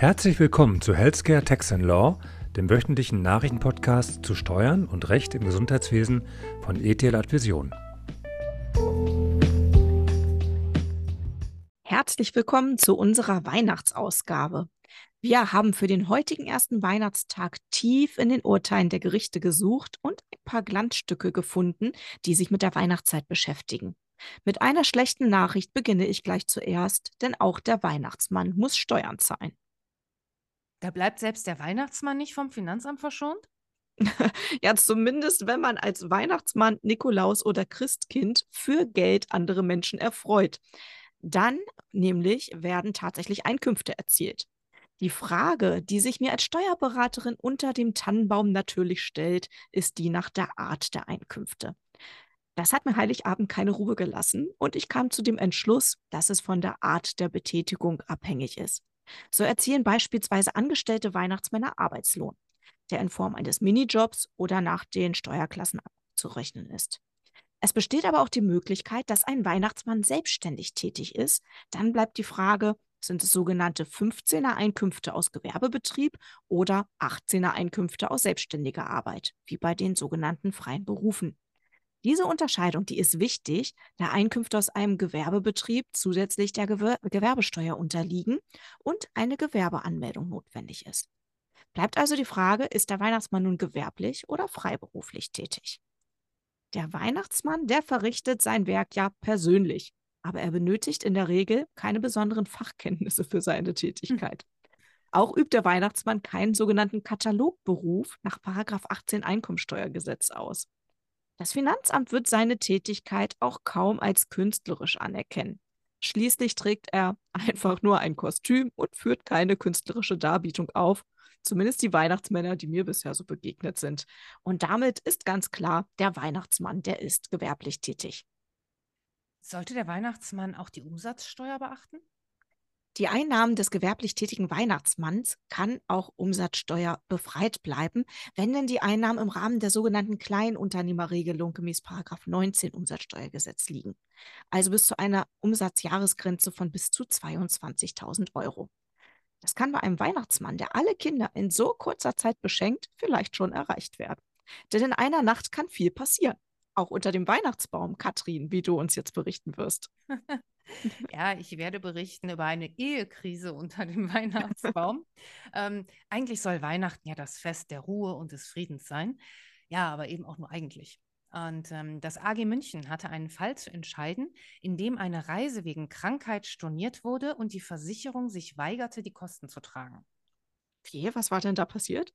Herzlich willkommen zu Healthcare Tax and Law, dem wöchentlichen Nachrichtenpodcast zu Steuern und Recht im Gesundheitswesen von ETL Advision. Herzlich willkommen zu unserer Weihnachtsausgabe. Wir haben für den heutigen ersten Weihnachtstag tief in den Urteilen der Gerichte gesucht und ein paar Glanzstücke gefunden, die sich mit der Weihnachtszeit beschäftigen. Mit einer schlechten Nachricht beginne ich gleich zuerst, denn auch der Weihnachtsmann muss Steuern zahlen. Da bleibt selbst der Weihnachtsmann nicht vom Finanzamt verschont? ja, zumindest wenn man als Weihnachtsmann, Nikolaus oder Christkind für Geld andere Menschen erfreut. Dann nämlich werden tatsächlich Einkünfte erzielt. Die Frage, die sich mir als Steuerberaterin unter dem Tannenbaum natürlich stellt, ist die nach der Art der Einkünfte. Das hat mir Heiligabend keine Ruhe gelassen und ich kam zu dem Entschluss, dass es von der Art der Betätigung abhängig ist. So erzielen beispielsweise angestellte Weihnachtsmänner Arbeitslohn, der in Form eines Minijobs oder nach den Steuerklassen abzurechnen ist. Es besteht aber auch die Möglichkeit, dass ein Weihnachtsmann selbstständig tätig ist. Dann bleibt die Frage, sind es sogenannte 15er Einkünfte aus Gewerbebetrieb oder 18er Einkünfte aus selbstständiger Arbeit, wie bei den sogenannten freien Berufen. Diese Unterscheidung, die ist wichtig, da Einkünfte aus einem Gewerbebetrieb zusätzlich der Gewer Gewerbesteuer unterliegen und eine Gewerbeanmeldung notwendig ist. Bleibt also die Frage, ist der Weihnachtsmann nun gewerblich oder freiberuflich tätig? Der Weihnachtsmann, der verrichtet sein Werk ja persönlich, aber er benötigt in der Regel keine besonderen Fachkenntnisse für seine hm. Tätigkeit. Auch übt der Weihnachtsmann keinen sogenannten Katalogberuf nach 18 Einkommensteuergesetz aus. Das Finanzamt wird seine Tätigkeit auch kaum als künstlerisch anerkennen. Schließlich trägt er einfach nur ein Kostüm und führt keine künstlerische Darbietung auf, zumindest die Weihnachtsmänner, die mir bisher so begegnet sind. Und damit ist ganz klar, der Weihnachtsmann, der ist gewerblich tätig. Sollte der Weihnachtsmann auch die Umsatzsteuer beachten? Die Einnahmen des gewerblich tätigen Weihnachtsmanns kann auch Umsatzsteuer befreit bleiben, wenn denn die Einnahmen im Rahmen der sogenannten Kleinunternehmerregelung gemäß 19 Umsatzsteuergesetz liegen. Also bis zu einer Umsatzjahresgrenze von bis zu 22.000 Euro. Das kann bei einem Weihnachtsmann, der alle Kinder in so kurzer Zeit beschenkt, vielleicht schon erreicht werden. Denn in einer Nacht kann viel passieren. Auch unter dem Weihnachtsbaum, Katrin, wie du uns jetzt berichten wirst. Ja, ich werde berichten über eine Ehekrise unter dem Weihnachtsbaum. ähm, eigentlich soll Weihnachten ja das Fest der Ruhe und des Friedens sein. Ja, aber eben auch nur eigentlich. Und ähm, das AG München hatte einen Fall zu entscheiden, in dem eine Reise wegen Krankheit storniert wurde und die Versicherung sich weigerte, die Kosten zu tragen. Wie, was war denn da passiert?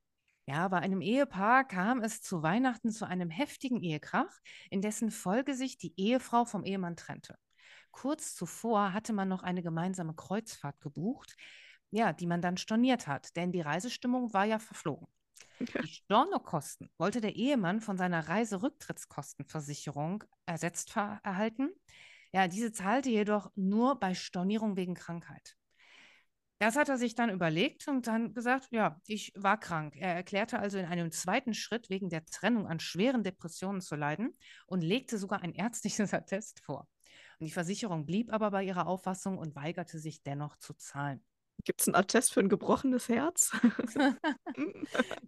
Ja, bei einem Ehepaar kam es zu Weihnachten zu einem heftigen Ehekrach, in dessen Folge sich die Ehefrau vom Ehemann trennte. Kurz zuvor hatte man noch eine gemeinsame Kreuzfahrt gebucht, ja, die man dann storniert hat, denn die Reisestimmung war ja verflogen. Die Stornokosten wollte der Ehemann von seiner Reiserücktrittskostenversicherung ersetzt erhalten. Ja, diese zahlte jedoch nur bei Stornierung wegen Krankheit. Das hat er sich dann überlegt und dann gesagt, ja, ich war krank. Er erklärte also in einem zweiten Schritt wegen der Trennung an schweren Depressionen zu leiden und legte sogar ein ärztliches Attest vor. Und die Versicherung blieb aber bei ihrer Auffassung und weigerte sich dennoch zu zahlen. Gibt es einen Attest für ein gebrochenes Herz?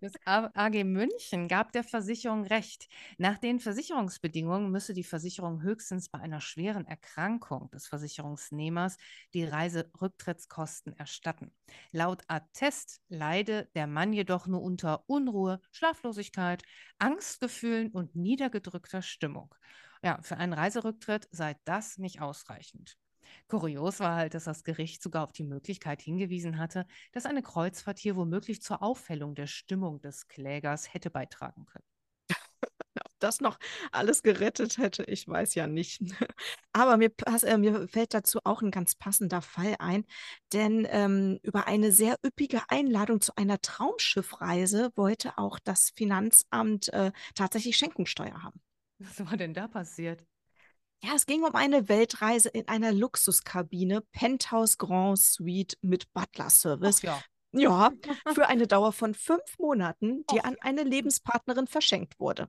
das AG München gab der Versicherung recht. Nach den Versicherungsbedingungen müsse die Versicherung höchstens bei einer schweren Erkrankung des Versicherungsnehmers die Reiserücktrittskosten erstatten. Laut Attest leide der Mann jedoch nur unter Unruhe, Schlaflosigkeit, Angstgefühlen und niedergedrückter Stimmung. Ja, für einen Reiserücktritt sei das nicht ausreichend. Kurios war halt, dass das Gericht sogar auf die Möglichkeit hingewiesen hatte, dass eine Kreuzfahrt hier womöglich zur Aufhellung der Stimmung des Klägers hätte beitragen können. Ob das noch alles gerettet hätte, ich weiß ja nicht. Aber mir, pass, äh, mir fällt dazu auch ein ganz passender Fall ein, denn ähm, über eine sehr üppige Einladung zu einer Traumschiffreise wollte auch das Finanzamt äh, tatsächlich Schenkungssteuer haben. Was war denn da passiert? Ja, es ging um eine Weltreise in einer Luxuskabine, Penthouse Grand Suite mit Butler-Service. Ja. Ja, für eine Dauer von fünf Monaten, die Och. an eine Lebenspartnerin verschenkt wurde.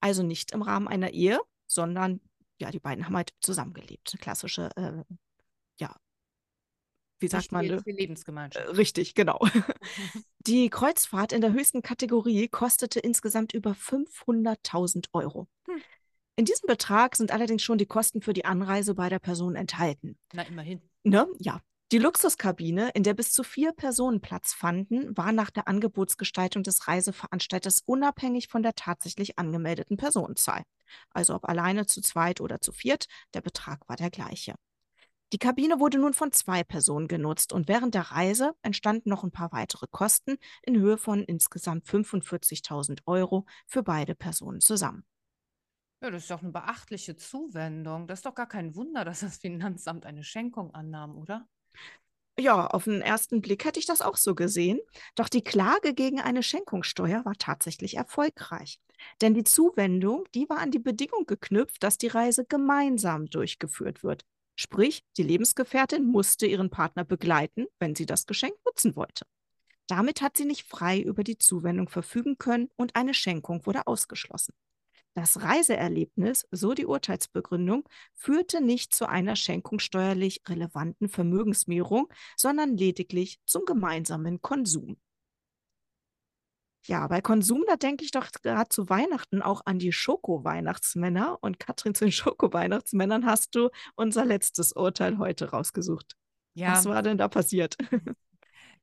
Also nicht im Rahmen einer Ehe, sondern ja, die beiden haben halt zusammengelebt. Eine klassische, äh, ja, wie sagt man, ne? Lebensgemeinschaft. Äh, Richtig, genau. Die Kreuzfahrt in der höchsten Kategorie kostete insgesamt über 500.000 Euro. In diesem Betrag sind allerdings schon die Kosten für die Anreise beider Personen enthalten. Na, immerhin. Ne? Ja. Die Luxuskabine, in der bis zu vier Personen Platz fanden, war nach der Angebotsgestaltung des Reiseveranstalters unabhängig von der tatsächlich angemeldeten Personenzahl. Also ob alleine, zu zweit oder zu viert, der Betrag war der gleiche. Die Kabine wurde nun von zwei Personen genutzt und während der Reise entstanden noch ein paar weitere Kosten in Höhe von insgesamt 45.000 Euro für beide Personen zusammen. Ja, das ist doch eine beachtliche Zuwendung. Das ist doch gar kein Wunder, dass das Finanzamt eine Schenkung annahm, oder? Ja, auf den ersten Blick hätte ich das auch so gesehen. Doch die Klage gegen eine Schenkungssteuer war tatsächlich erfolgreich. Denn die Zuwendung, die war an die Bedingung geknüpft, dass die Reise gemeinsam durchgeführt wird. Sprich, die Lebensgefährtin musste ihren Partner begleiten, wenn sie das Geschenk nutzen wollte. Damit hat sie nicht frei über die Zuwendung verfügen können und eine Schenkung wurde ausgeschlossen. Das Reiseerlebnis, so die Urteilsbegründung, führte nicht zu einer schenkungssteuerlich relevanten Vermögensmehrung, sondern lediglich zum gemeinsamen Konsum. Ja, bei Konsum, da denke ich doch gerade zu Weihnachten auch an die Schoko-Weihnachtsmänner. Und Katrin, zu den Schoko-Weihnachtsmännern hast du unser letztes Urteil heute rausgesucht. Ja, Was war denn da passiert?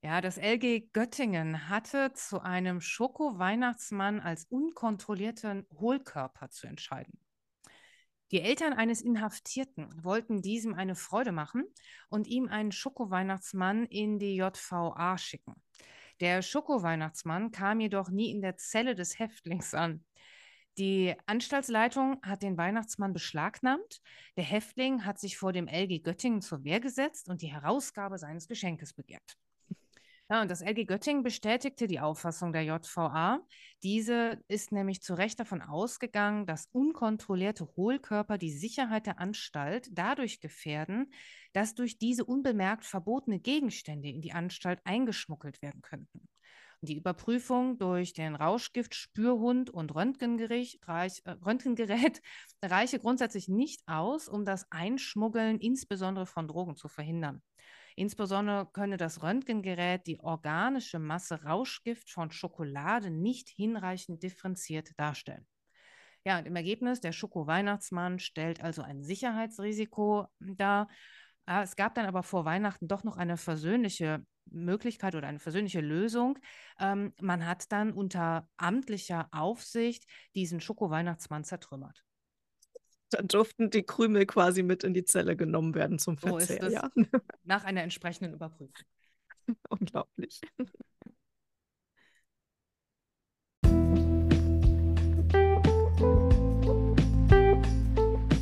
ja, das LG Göttingen hatte zu einem Schoko-Weihnachtsmann als unkontrollierten Hohlkörper zu entscheiden. Die Eltern eines Inhaftierten wollten diesem eine Freude machen und ihm einen Schoko-Weihnachtsmann in die JVA schicken. Der Schoko-Weihnachtsmann kam jedoch nie in der Zelle des Häftlings an. Die Anstaltsleitung hat den Weihnachtsmann beschlagnahmt. Der Häftling hat sich vor dem LG Göttingen zur Wehr gesetzt und die Herausgabe seines Geschenkes begehrt. Ja, und das LG Göttingen bestätigte die Auffassung der JVA. Diese ist nämlich zu Recht davon ausgegangen, dass unkontrollierte Hohlkörper die Sicherheit der Anstalt dadurch gefährden, dass durch diese unbemerkt verbotene Gegenstände in die Anstalt eingeschmuggelt werden könnten. Die Überprüfung durch den Rauschgift, Spürhund und Röntgengerät, äh, Röntgengerät reiche grundsätzlich nicht aus, um das Einschmuggeln insbesondere von Drogen zu verhindern. Insbesondere könne das Röntgengerät die organische Masse Rauschgift von Schokolade nicht hinreichend differenziert darstellen. Ja, und im Ergebnis, der Schoko-Weihnachtsmann stellt also ein Sicherheitsrisiko dar. Ja, es gab dann aber vor Weihnachten doch noch eine versöhnliche Möglichkeit oder eine versöhnliche Lösung. Ähm, man hat dann unter amtlicher Aufsicht diesen Schoko-Weihnachtsmann zertrümmert. Dann durften die Krümel quasi mit in die Zelle genommen werden zum So ist Verzehr. es. Ja, Nach einer entsprechenden Überprüfung. unglaublich.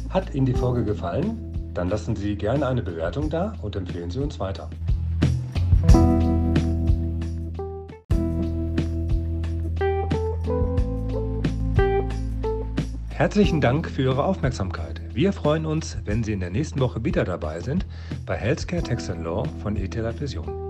Hat Ihnen die Folge gefallen? Dann lassen Sie gerne eine Bewertung da und empfehlen Sie uns weiter. Herzlichen Dank für Ihre Aufmerksamkeit. Wir freuen uns, wenn Sie in der nächsten Woche wieder dabei sind bei Healthcare Tax Law von ETH Vision.